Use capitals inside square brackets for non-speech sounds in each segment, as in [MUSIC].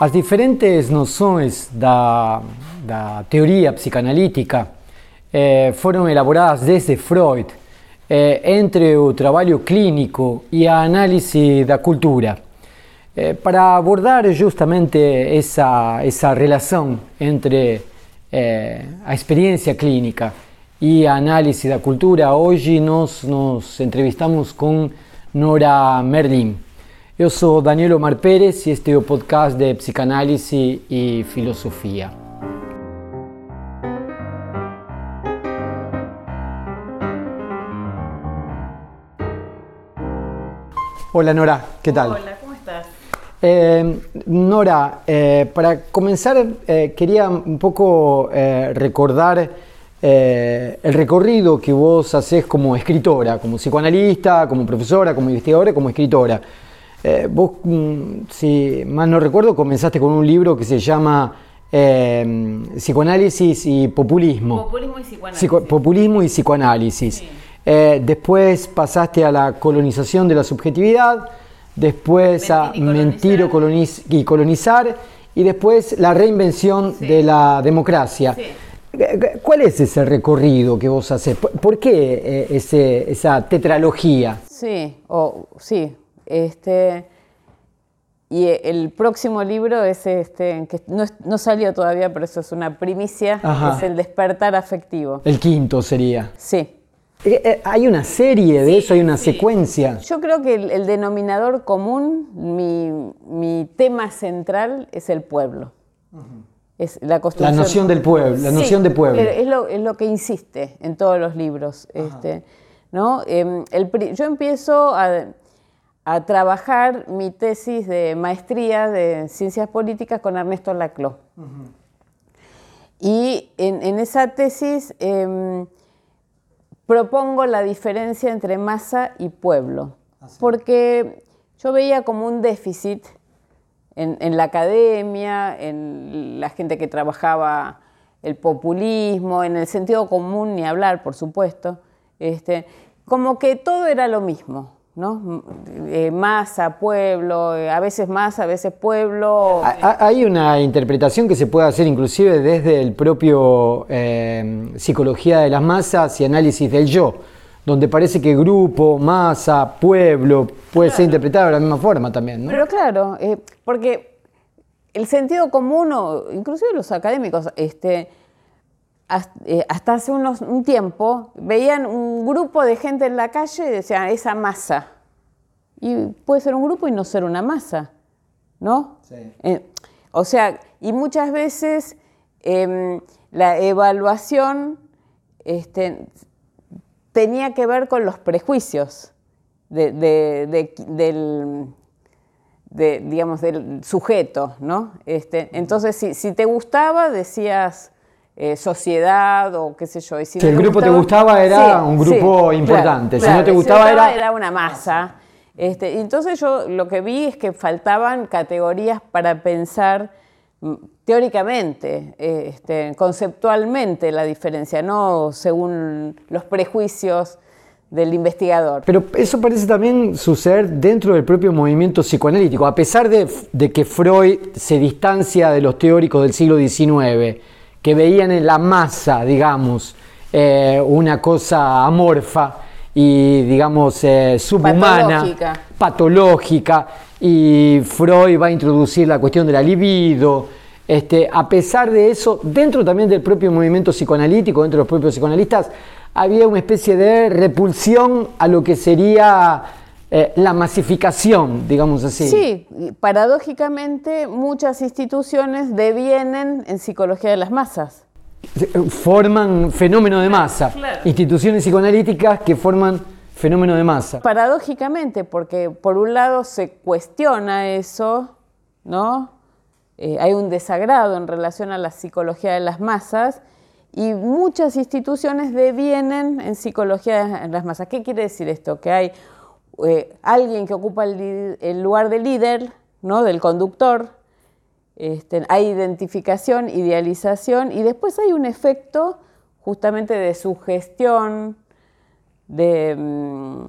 As diferentes noções da, da teoria psicanalítica eh, foram elaboradas desde Freud eh, entre o trabalho clínico e a análise da cultura, eh, para abordar justamente essa, essa relação entre a experiência clínica e a análise da cultura. Hoje nós nos entrevistamos com Nora Merlin. Eu sou Daniel Omar Pérez e este é o podcast de Psicanálise e Filosofia. Hola Nora, ¿qué tal? Hola, ¿cómo estás? Eh, Nora, eh, para comenzar eh, quería un poco recordar eh, el recorrido que vos haces como escritora, como psicoanalista, como profesora, como investigadora, como escritora. Eh, vos, mm, si mal no recuerdo, comenzaste con un libro que se llama eh, Psicoanálisis y Populismo. Populismo y psicoanálisis. Psico- populismo y psicoanálisis. Sí. Eh, después pasaste a la colonización de la subjetividad, después a Mentir y mentir o coloniz- y colonizar, y después la reinvención Sí. de la democracia. Sí. ¿Cuál es ese recorrido que vos haces? ¿Por, por qué eh, ese- esa tetralogía? Sí, o sí. Este, y el próximo libro es este, que no, es- no salió todavía, pero eso es una primicia, Ajá. es el despertar afectivo. El quinto sería. Sí. Eh, eh, hay una serie de eso, hay una secuencia. Yo creo que el, el denominador común, mi, mi tema central es el pueblo. Es la La construcción. noción del pueblo, la Sí, noción de pueblo. Es lo, es lo que insiste en todos los libros. Este, ¿no? Em, el yo empiezo a, a trabajar mi tesis de maestría de ciencias políticas con Ernesto Laclau. Y en, en esa tesis em, propongo la diferencia entre masa y pueblo, porque yo veía como un déficit en, en la academia, en la gente que trabajaba el populismo, en el sentido común, ni hablar, por supuesto, este, como que todo era lo mismo, ¿no? Eh, masa, pueblo, eh, a veces masa, a veces pueblo. Ha- ha- Hay una interpretación que se puede hacer inclusive desde el propio eh, psicología de las masas y análisis del yo, donde parece que grupo, masa, pueblo puede ser interpretado de la misma forma también, ¿no? Pero claro, porque el sentido común, o inclusive los académicos, este, hasta hace unos, un tiempo, veían un grupo de gente en la calle y decían, esa masa. Y puede ser un grupo y no ser una masa, ¿no? Sí. Eh, o sea, y muchas veces em, la evaluación este, tenía que ver con los prejuicios de- de- de- del, de, digamos, del sujeto, ¿no? Este, entonces, si, si te gustaba, decías eh, sociedad o qué sé yo. y si Si no el grupo te gustaba, era un grupo importante. Si no te gustaba, era- era una masa. Este, y entonces yo lo que vi es que faltaban categorías para pensar mm, teóricamente, eh, este, conceptualmente la diferencia, no según los prejuicios del investigador. Pero eso parece también suceder dentro del propio movimiento psicoanalítico, a pesar de, de que Freud se distancia de los teóricos del siglo XIX, que veían en la masa, digamos, eh, una cosa amorfa y, digamos, eh, subhumana, Patológica. patológica, y Freud va a introducir la cuestión de la libido. Este, a pesar de eso, dentro también del propio movimiento psicoanalítico, dentro de los propios psicoanalistas, había una especie de repulsión a lo que sería eh, la masificación, digamos así. Sí, paradójicamente muchas instituciones devienen en psicología de las masas. Forman fenómeno de masa. Claro. Instituciones psicoanalíticas que forman fenómeno de masa. Paradójicamente, porque por un lado se cuestiona eso, ¿no? Eh, hay un desagrado en relación a la psicología de las masas y muchas instituciones devienen en psicología de las masas. ¿Qué quiere decir esto? Que hay eh, alguien que ocupa el, lugar de líder, ¿no? Del conductor, este, hay identificación, idealización y después hay un efecto justamente de sugestión, de mm,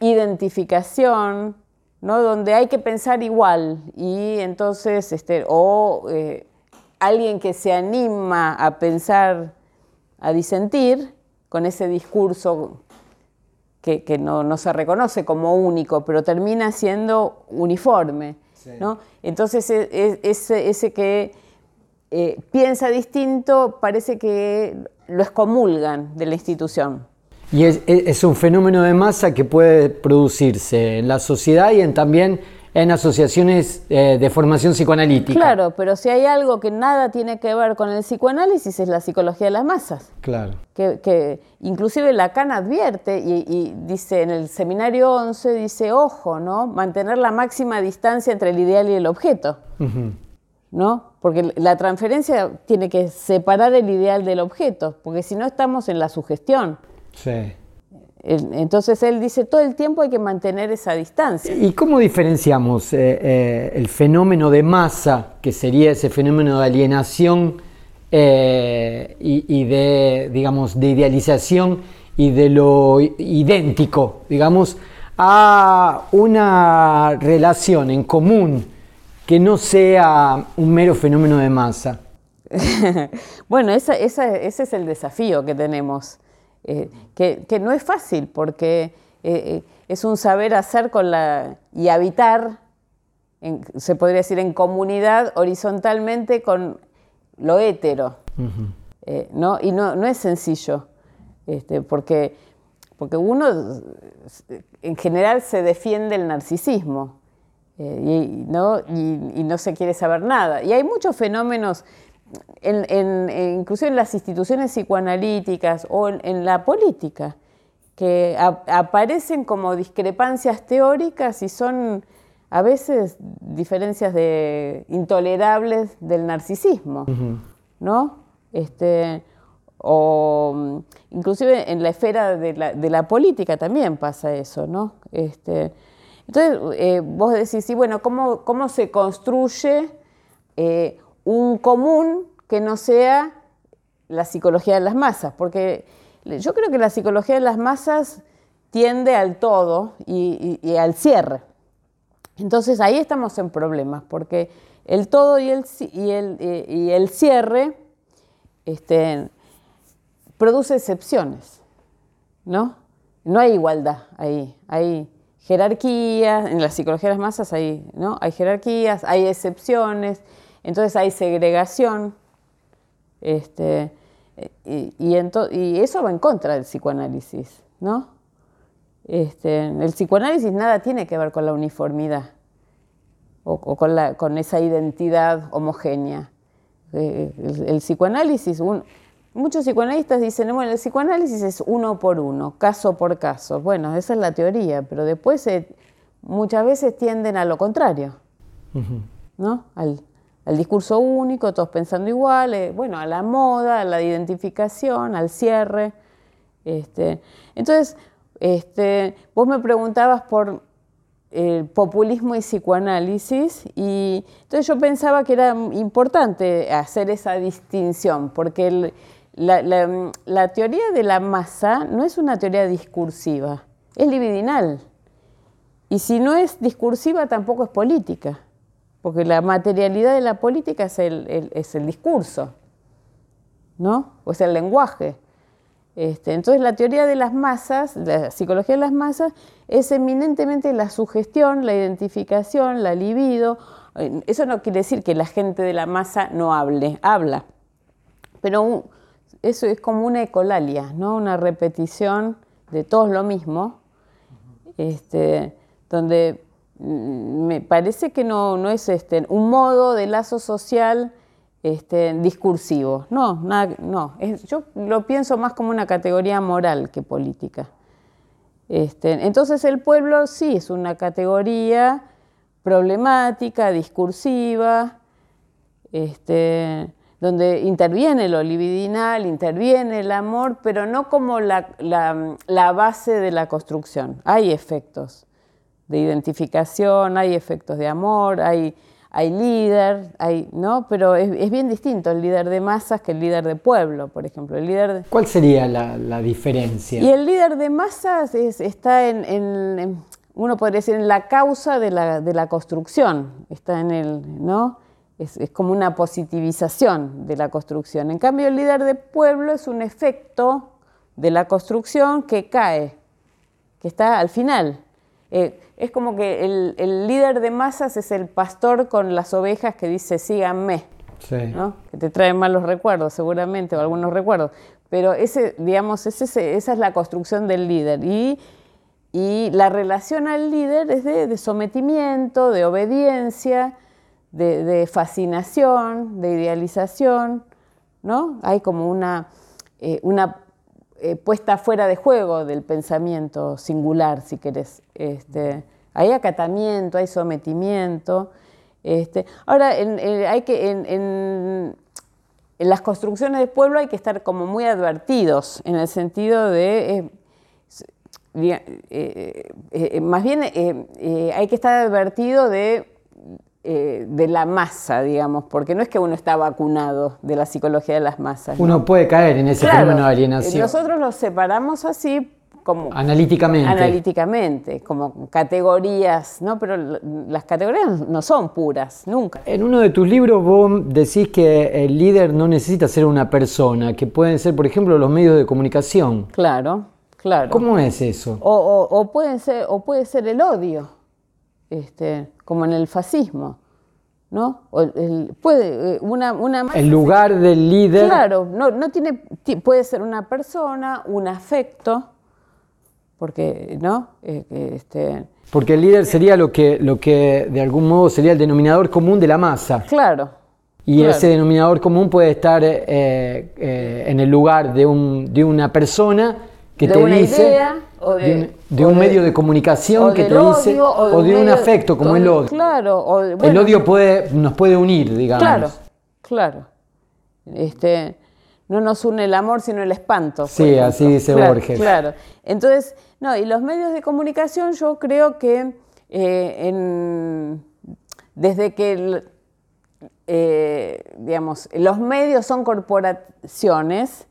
identificación, ¿no? donde hay que pensar igual y entonces, este, o eh, alguien que se anima a pensar, a disentir con ese discurso que, no, se reconoce como único, pero termina siendo uniforme. ¿no? Entonces, e, e, ese, que eh, piensa distinto parece que lo excomulgan de la institución. Y es, un fenómeno de masa que puede producirse en la sociedad y en, también en asociaciones eh, de formación psicoanalítica. Claro, pero si hay algo que nada tiene que ver con el psicoanálisis es la psicología de las masas. Claro. Que, inclusive Lacan advierte y, dice en el seminario 11, dice, ojo, ¿no? Mantener la máxima distancia entre el ideal y el objeto. ¿No? Porque la transferencia tiene que separar el ideal del objeto, porque si no estamos en la sugestión. Sí. Entonces él dice, todo el tiempo hay que mantener esa distancia. ¿Y cómo diferenciamos eh, eh, el fenómeno de masa, que sería ese fenómeno de alienación eh, y, de, digamos, de idealización y de lo idéntico, digamos, a una relación en común que no sea un mero fenómeno de masa? [LAUGHS] bueno, ese es el desafío que tenemos. Eh, que, no es fácil porque eh, eh, es un saber hacer con la, y habitar, se podría decir, en comunidad horizontalmente con lo hétero. ¿no? Y no, no, es sencillo, este, porque, porque uno en general se defiende el narcisismo. y, ¿no? y no se quiere saber nada. Y hay muchos fenómenos en, incluso en las instituciones psicoanalíticas o en, la política, que aparecen como discrepancias teóricas y son a veces diferencias de, intolerables del narcisismo, ¿no? Este, o inclusive en la esfera de la, política también pasa eso, ¿no? Este, entonces, eh, vos decís, sí, bueno, ¿cómo, cómo se construye eh, un común que no sea la psicología de las masas, porque yo creo que la psicología de las masas tiende al todo y, al cierre. Entonces ahí estamos en problemas, porque el todo y el, y el, y el cierre este, produce excepciones, ¿no? No hay igualdad ahí, hay jerarquías, en la psicología de las masas hay, ¿no? hay jerarquías, hay excepciones, entonces hay segregación, este, y, y, eso va en contra del psicoanálisis, ¿no? Este, el psicoanálisis nada tiene que ver con la uniformidad o, con, la, con, esa identidad homogénea. Eh, el, psicoanálisis, muchos psicoanalistas dicen, bueno, el psicoanálisis es uno por uno, caso por caso. Bueno, esa es la teoría, pero después muchas veces tienden a lo contrario, ¿no? Al, al discurso único, todos pensando igual, eh, bueno, a la moda, a la identificación, al cierre. Este, entonces, este, vos me preguntabas por el populismo y psicoanálisis y entonces yo pensaba que era importante hacer esa distinción, porque la, teoría de la masa no es una teoría discursiva, es libidinal. Y si no es discursiva, tampoco es política porque la materialidad de la política es el, es el discurso, ¿no? O es el lenguaje. Este, entonces la teoría de las masas, la psicología de las masas, es eminentemente la sugestión, la identificación, la libido. Eso no quiere decir que la gente de la masa no hable, habla. Pero eso es como una ecolalia, ¿no? una repetición de todos lo mismo, este, donde me parece que no, es este, un modo de lazo social este, discursivo. No, no. yo lo pienso más como una categoría moral que política. Este, entonces el pueblo sí es una categoría problemática, discursiva, este, donde interviene lo libidinal, interviene el amor, pero no como la base de la construcción. Hay efectos de identificación, hay efectos de amor, hay, hay líder, hay, ¿no? pero es, bien distinto el líder de masas que el líder de pueblo, por ejemplo. El líder ¿Cuál sería la, diferencia? Y el líder de masas está en, uno podría decir, en la causa de la, de la construcción, está en el, ¿no? Es, es, como una positivización de la construcción. En cambio, el líder de pueblo es un efecto de la construcción que cae, que está al final. Eh, es como que el, el, líder de masas es el pastor con las ovejas que dice síganme, Sí. ¿no? que te traen malos recuerdos seguramente o algunos recuerdos. Pero ese, digamos, ese, esa es la construcción del líder. Y, y la relación al líder es de, de sometimiento, de obediencia, de, de, fascinación, de idealización. ¿no? Hay como una, eh, una eh, puesta fuera de juego del pensamiento singular, si querés. Este, hay acatamiento, hay sometimiento. Este, ahora, en, en, hay que, en, las construcciones de pueblo hay que estar como muy advertidos, en el sentido de... Eh, eh, eh, más bien hay que estar advertido de, de la masa, digamos, porque no es que uno está vacunado de la psicología de las masas. Uno ¿no? puede caer en ese claro, fenómeno de alienación. Nosotros los separamos así como analíticamente. analíticamente, como categorías, ¿no? Pero las categorías no son puras, nunca. En uno de tus libros vos decís que el líder no necesita ser una persona, que pueden ser, por ejemplo, los medios de comunicación. Claro, claro. ¿Cómo es eso? O, o, o pueden ser, o puede ser el odio, este, como en el fascismo. ¿no? O el, puede, una, una el lugar del líder. Claro, no, no tiene, puede ser una persona, un afecto, porque, ¿no? Este, porque el líder sería lo que, lo que de algún modo sería el denominador común de la masa. Claro. Y claro. ese denominador común puede estar eh, eh, en el lugar de, un, de una persona que de te una dice, idea, o de, de, un, de un o medio de comunicación que te odio, dice, o de, o un, medio, afecto como el odio. Claro. O de, bueno, el odio puede, nos puede unir, digamos. Claro, claro. Este, no nos une el amor, sino el espanto. Sí, así dice claro, Borges. Claro. Entonces, no, y los medios de comunicación yo creo que eh, en, desde que, eh, digamos, los medios son corporaciones,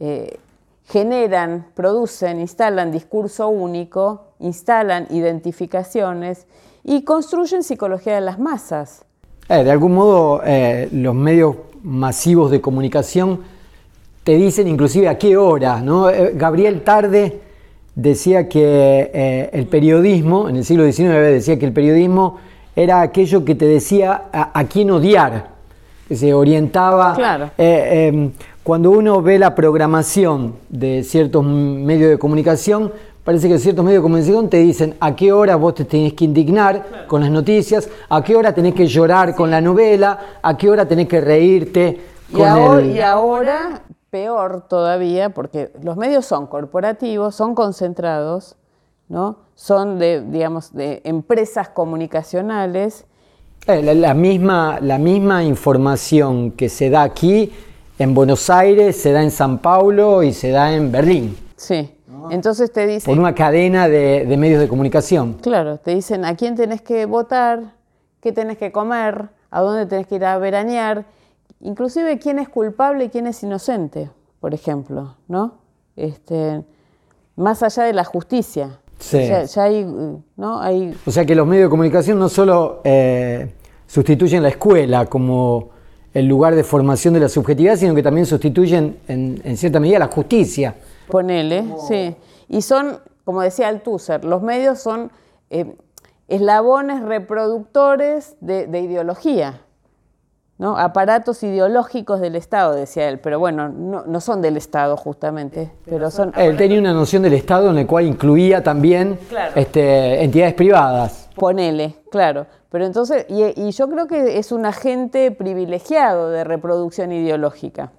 eh, generan, producen, instalan discurso único, instalan identificaciones y construyen psicología de las masas. Eh, de algún modo, eh, los medios masivos de comunicación te dicen inclusive a qué hora, ¿no? Eh, Gabriel Tarde decía que el periodismo, en el siglo XIX decía que el periodismo era aquello que te decía a, a quién odiar, que se orientaba. Claro. Cuando uno ve la programación de ciertos medios de comunicación, parece que ciertos medios de comunicación te dicen a qué hora vos te tenés que indignar con las noticias, a qué hora tenés que llorar con la novela, a qué hora tenés que reírte con y ahora, el... Y ahora peor todavía, porque los medios son corporativos, son concentrados, ¿no? son de, digamos, de empresas comunicacionales. Eh, la, la, misma, la misma información que se da aquí en Buenos Aires, se da en San Paulo y se da en Berlín. Sí. ¿no? Entonces te dicen... Por una cadena de, de, medios de comunicación. Claro, te dicen a quién tenés que votar, qué tenés que comer, a dónde tenés que ir a veranear, inclusive quién es culpable y quién es inocente, por ejemplo, ¿no? Este, más allá de la justicia. Sí. Ya, ya hay, ¿no? hay... O sea que los medios de comunicación no solo eh, sustituyen la escuela como el lugar de formación de la subjetividad, sino que también sustituyen en, en cierta medida la justicia. Ponele, como... sí. Y son, como decía Althusser, los medios son eh, eslabones reproductores de, de ideología. ¿no? aparatos ideológicos del Estado, decía él, pero bueno, no, no son del Estado justamente, pero son... Él tenía una noción del Estado en la cual incluía también claro. este, entidades privadas. Ponele, claro. Pero entonces, y, yo creo que es un agente privilegiado de reproducción ideológica,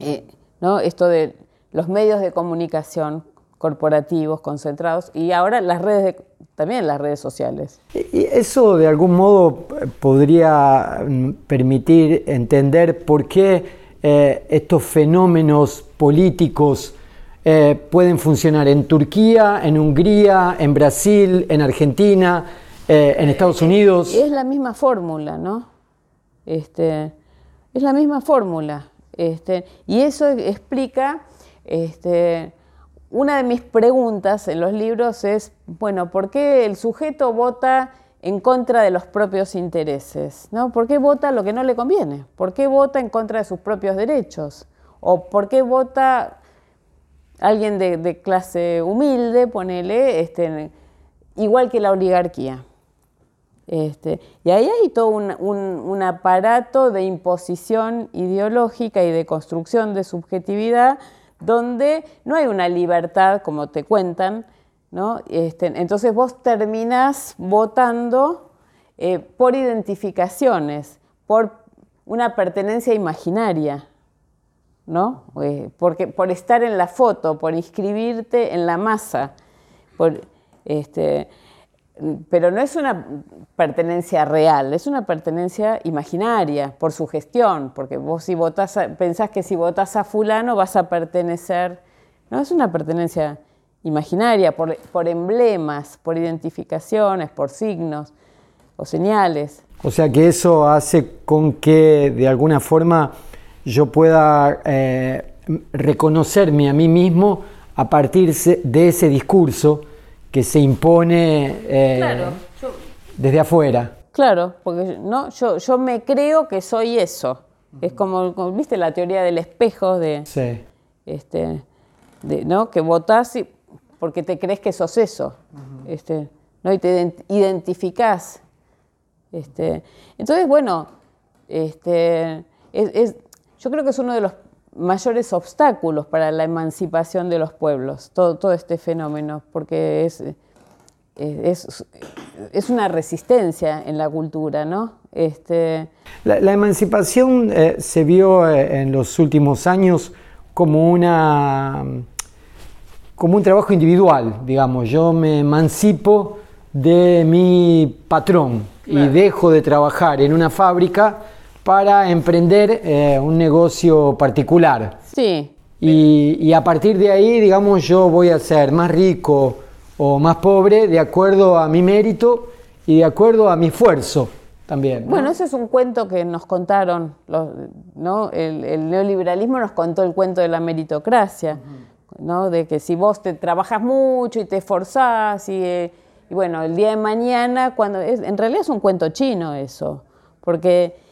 eh, ¿no? Esto de los medios de comunicación corporativos, concentrados, y ahora las redes de, también las redes sociales. Y eso de algún modo podría mm, permitir entender por qué eh, estos fenómenos políticos eh, pueden funcionar en Turquía, en Hungría, en Brasil, en Argentina, eh, en Estados Unidos. Es la misma fórmula, ¿no? Este, es la misma fórmula. Este, y eso explica este, una de mis preguntas en los libros es, bueno, ¿por qué el sujeto vota en contra de los propios intereses? ¿no? ¿Por qué vota lo que no le conviene? ¿Por qué vota en contra de sus propios derechos? ¿O por qué vota alguien de, clase humilde, ponele, este, igual que la oligarquía? Este, y ahí hay todo un, aparato de imposición ideológica y de construcción de subjetividad donde no hay una libertad, como te cuentan, ¿no? Este, entonces vos terminás votando eh, por identificaciones, por una pertenencia imaginaria, ¿no? Eh, porque, por estar en la foto, por inscribirte en la masa, este, pero no es una pertenencia real, es una pertenencia imaginaria por su gestión, porque vos si votás, pensás que si votás a fulano vas a pertenecer, no es una pertenencia imaginaria, por, por emblemas, por identificaciones, por signos o señales. O sea que eso hace con que de alguna forma yo pueda eh, reconocerme a mí mismo a partir de ese discurso que se impone eh, desde afuera. Claro, porque no, yo, yo me creo que soy eso. Es como, viste, la teoría del espejo de, este, de, ¿no? que votás porque te crees que sos eso, este, ¿no? y te identificás. Este. Entonces, bueno, este, es, yo creo que es uno de los mayores obstáculos para la emancipación de los pueblos, todo, todo este fenómeno, porque es, es, es, una resistencia en la cultura, ¿no? Este... La, emancipación eh, se vio eh, en los últimos años como una como un trabajo individual, digamos. Yo me emancipo de mi patrón y dejo de trabajar en una fábrica para emprender eh, un negocio particular. Sí. Y, a partir de ahí, digamos, yo voy a ser más rico o más pobre de acuerdo a mi mérito y de acuerdo a mi esfuerzo también. Bueno, ese es un cuento que nos contaron, ¿no? El, neoliberalismo nos contó el cuento de la meritocracia, ¿no? De que si vos te trabajas mucho y te esforzás y, eh, y bueno, el día de mañana, cuando en realidad es un cuento chino eso, porque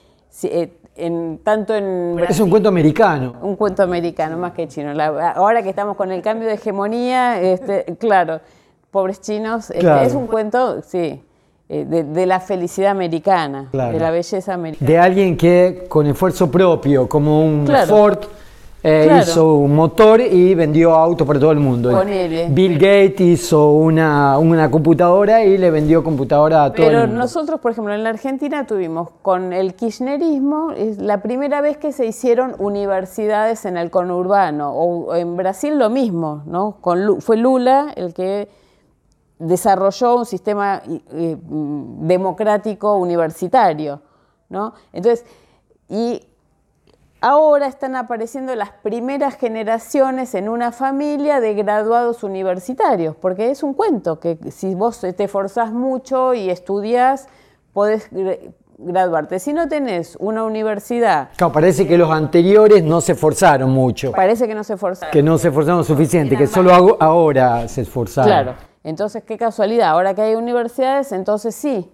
eh, en, tanto en es un cuento americano. Un cuento americano, más que chino. ahora que estamos con el cambio de hegemonía, este, [LAUGHS] claro, pobres chinos, este, es un cuento, sí, eh, de, la felicidad americana, de la belleza americana. De alguien que con esfuerzo propio, como un Ford eh, hizo un motor y vendió autos para todo el mundo. Bill Gates hizo una, una, computadora y le vendió computadora a todo el mundo. Pero nosotros, por ejemplo, en la Argentina tuvimos con el kirchnerismo, es la primera vez que se hicieron universidades en el conurbano, o en Brasil lo mismo, ¿no? Con, fue Lula el que desarrolló un sistema mm, democrático universitario, ¿no? Entonces, y Ahora están apareciendo las primeras generaciones en una familia de graduados universitarios, porque es un cuento que si vos te esforzás mucho y estudias, podés graduarte. Si no tenés una universidad... Claro, parece que los anteriores no se esforzaron mucho. Parece que no se esforzaron. Que no se esforzaron suficiente, que solo ahora se esforzaron. Claro, entonces qué casualidad, ahora que hay universidades, entonces sí,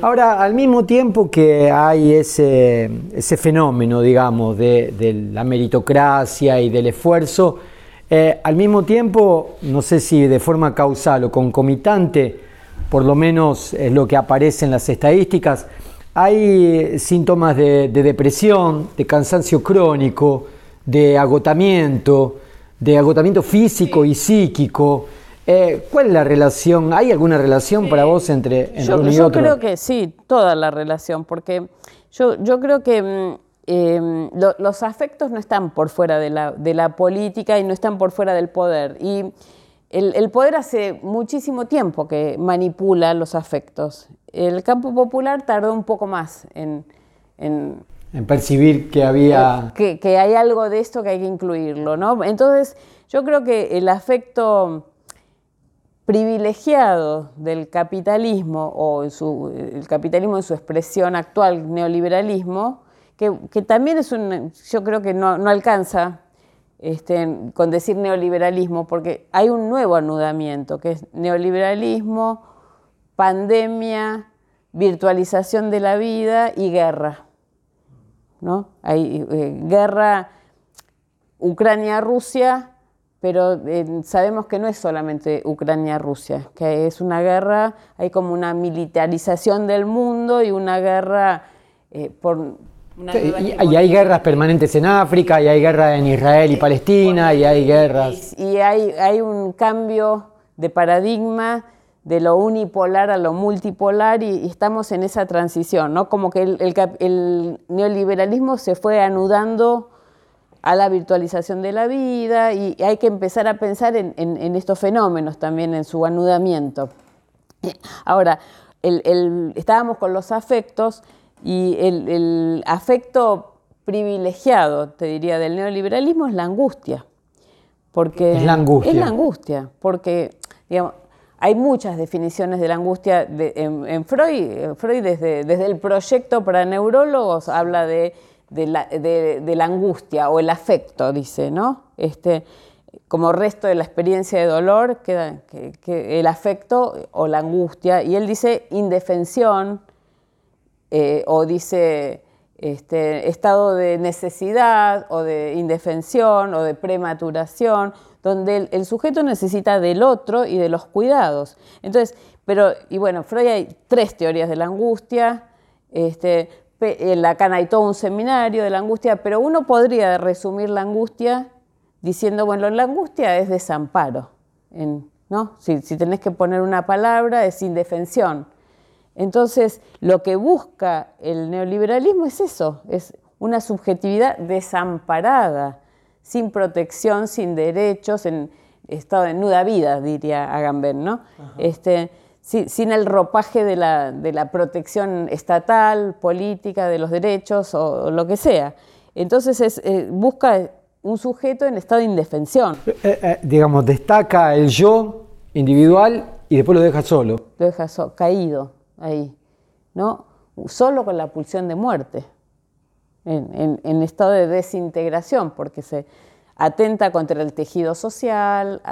Ahora, al mismo tiempo que hay ese, fenómeno, digamos, de, la meritocracia y del esfuerzo, eh, al mismo tiempo, no sé si de forma causal o concomitante, por lo menos es lo que aparece en las estadísticas, hay síntomas de depresión, de cansancio crónico, de agotamiento, de agotamiento físico y psíquico. Eh, ¿Cuál es la relación? ¿Hay alguna relación para vos entre, entre yo, uno y yo creo que sí, toda la relación, porque yo, yo creo que mm, em, los afectos no están por fuera de la, de la, política y no están por fuera del poder. Y el, poder hace muchísimo tiempo que manipula los afectos. El campo popular tardó un poco más en, en en percibir que había... Que, que, hay algo de esto que hay que incluirlo, ¿no? Entonces, yo creo que el afecto privilegiado del capitalismo o el capitalismo en su expresión actual, neoliberalismo, que, también es un, yo creo que no, alcanza este, con decir neoliberalismo, porque hay un nuevo anudamiento, que es neoliberalismo, pandemia, virtualización de la vida y guerra. ¿no? Hay eh, guerra Ucrania-Rusia, pero eh, sabemos que no es solamente Ucrania-Rusia, que es una guerra, hay como una militarización del mundo y una guerra eh, por... y, hay guerras permanentes en África, y hay guerras en Israel y Palestina, y hay guerras... Y, hay, hay un cambio de paradigma de lo unipolar a lo multipolar y, estamos en esa transición, ¿no? Como que el, neoliberalismo se fue anudando a la virtualización de la vida y hay que empezar a pensar en, estos fenómenos también, en su anudamiento. Ahora, estábamos con los afectos y el, afecto privilegiado, te diría, del neoliberalismo es la angustia. Porque es la angustia. Es la angustia, porque digamos, hay muchas definiciones de la angustia en, Freud. Freud desde, desde, el proyecto para neurólogos habla de, la, angustia o el afecto, dice, ¿no? Este, como resto de la experiencia de dolor queda que, el afecto o la angustia. Y él dice indefensión eh, o dice este, estado de necesidad o de indefensión o de prematuración donde el, sujeto necesita del otro y de los cuidados. Entonces, pero, y bueno, Freud hay tres teorías de la angustia, este, Lacan hay todo un seminario de la angustia, pero uno podría resumir la angustia diciendo, bueno, la angustia es desamparo, ¿no? Si, si tenés que poner una palabra, es indefensión. Entonces, lo que busca el neoliberalismo es eso, es una subjetividad desamparada, sin protección, sin derechos, en estado de nuda vida, diría Agamben, ¿no? Este, sin, el ropaje de la, protección estatal, política, de los derechos o, lo que sea. Entonces eh, busca un sujeto en estado de indefensión. Eh, eh, digamos, destaca el yo individual y después lo deja solo. Lo deja caído ahí, ¿no? Solo con la pulsión de muerte en, estado de desintegración, porque se atenta contra el tejido social,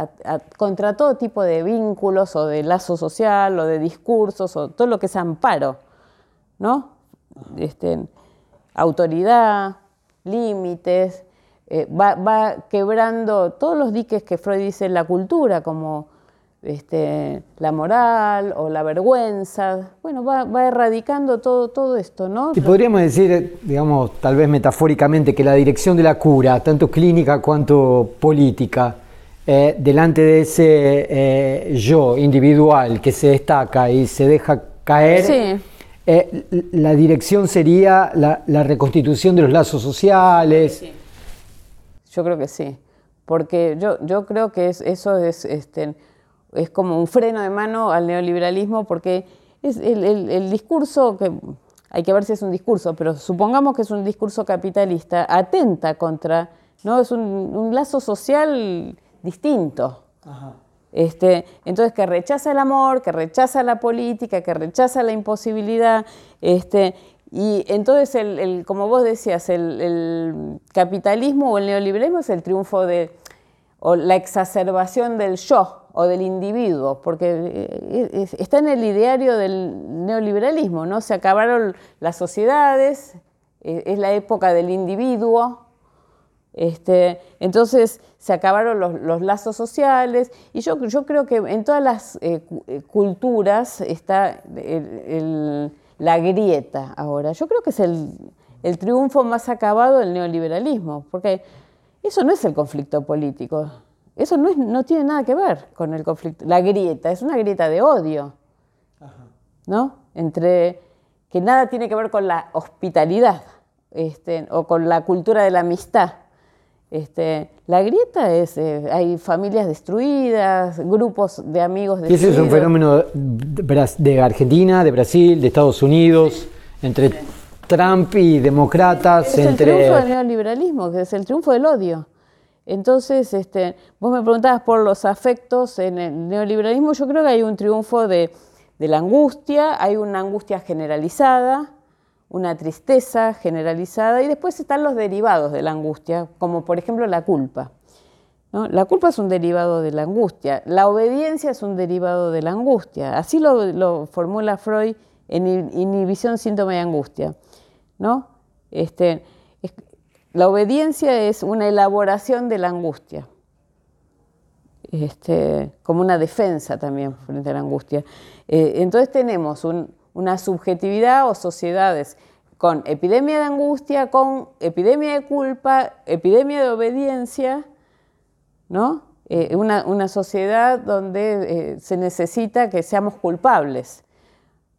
contra todo tipo de vínculos o de lazo social o de discursos o todo lo que es amparo, ¿no? Este, autoridad, límites, eh, va, va, quebrando todos los diques que Freud dice en la cultura, como este, la moral o la vergüenza, bueno, va, erradicando todo, todo esto, ¿no? Y podríamos decir, digamos, tal vez metafóricamente, que la dirección de la cura, tanto clínica cuanto política, eh, delante de ese eh, yo individual que se destaca y se deja caer, eh, la dirección sería la, reconstitución de los lazos sociales. Yo creo que sí, porque yo, yo creo que eso es... Este, es como un freno de mano al neoliberalismo porque es el, discurso que hay que ver si es un discurso, pero supongamos que es un discurso capitalista, atenta contra, ¿no? Es un, lazo social distinto. Este, entonces, que rechaza el amor, que rechaza la política, que rechaza la imposibilidad. Este, y entonces, el, como vos decías, el, el, capitalismo o el neoliberalismo es el triunfo de, o la exacerbación del yo, o del individuo, porque eh, está en el ideario del neoliberalismo, ¿no? Se acabaron las sociedades, eh, es la época del individuo, este, entonces se acabaron los, lazos sociales y yo, yo, creo que en todas las eh, culturas está la grieta ahora. Yo creo que es el, el triunfo más acabado del neoliberalismo, porque eso no es el conflicto político. Eso no, es, no tiene nada que ver con el conflicto. La grieta es una grieta de odio, ¿no? Entre que nada tiene que ver con la hospitalidad este, o con la cultura de la amistad. Este, la grieta es, eh, hay familias destruidas, grupos de amigos destruidos. ese es un fenómeno de Argentina, de Brasil, de Estados Unidos, entre Trump y demócratas. Es el triunfo del neoliberalismo, que es el triunfo del odio. Entonces, este, vos me preguntabas por los afectos en el neoliberalismo, yo creo que hay un triunfo de, la angustia, hay una angustia generalizada, una tristeza generalizada y después están los derivados de la angustia, como por ejemplo la culpa. La culpa es un derivado de la angustia, la obediencia es un derivado de la angustia. Así lo, formula Freud en Inhibición, Síntoma y Angustia. ¿no? Este, la obediencia es una elaboración de la angustia, este, como una defensa también frente a la angustia. Eh, entonces tenemos una subjetividad o sociedades con epidemia de angustia, con epidemia de culpa, epidemia de obediencia, ¿no? Eh, una, sociedad donde eh, se necesita que seamos culpables.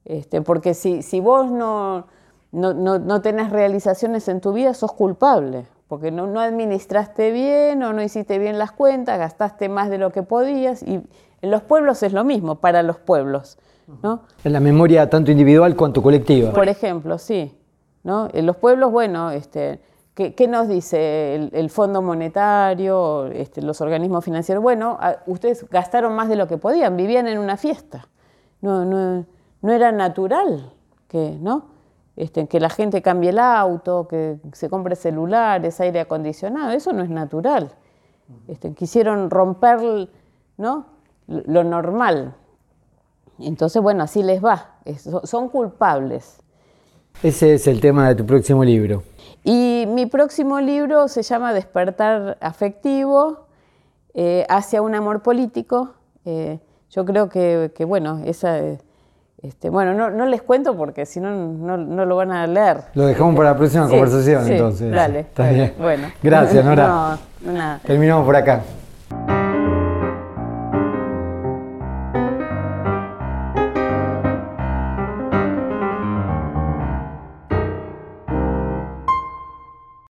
Este, porque si, si vos no, no, no, tenés realizaciones en tu vida, sos culpable. Porque no, no administraste bien o no hiciste bien las cuentas, gastaste más de lo que podías. Y en los pueblos es lo mismo, para los pueblos. ¿no? En la memoria tanto individual cuanto colectiva. Por ejemplo, sí. ¿no? En los pueblos, bueno, este, ¿qué, nos dice el, Fondo Monetario, este, los organismos financieros? Bueno, ustedes gastaron más de lo que podían, vivían en una fiesta. No, no, no era natural que, ¿no? Este, que la gente cambie el auto, que se compre celulares, aire acondicionado, eso no es natural. Este, quisieron romper ¿no? lo normal. Entonces, bueno, así les va. son culpables. Ese es el tema de tu próximo libro. Y mi próximo libro se llama Despertar afectivo eh, hacia un amor político. Eh, yo creo que, bueno, esa, este, bueno, no, les cuento porque si no, no lo van a leer. Lo dejamos para la próxima conversación entonces. Dale, Está bien. Bueno. Gracias, Nora. [LAUGHS] No, nada. Terminamos por acá.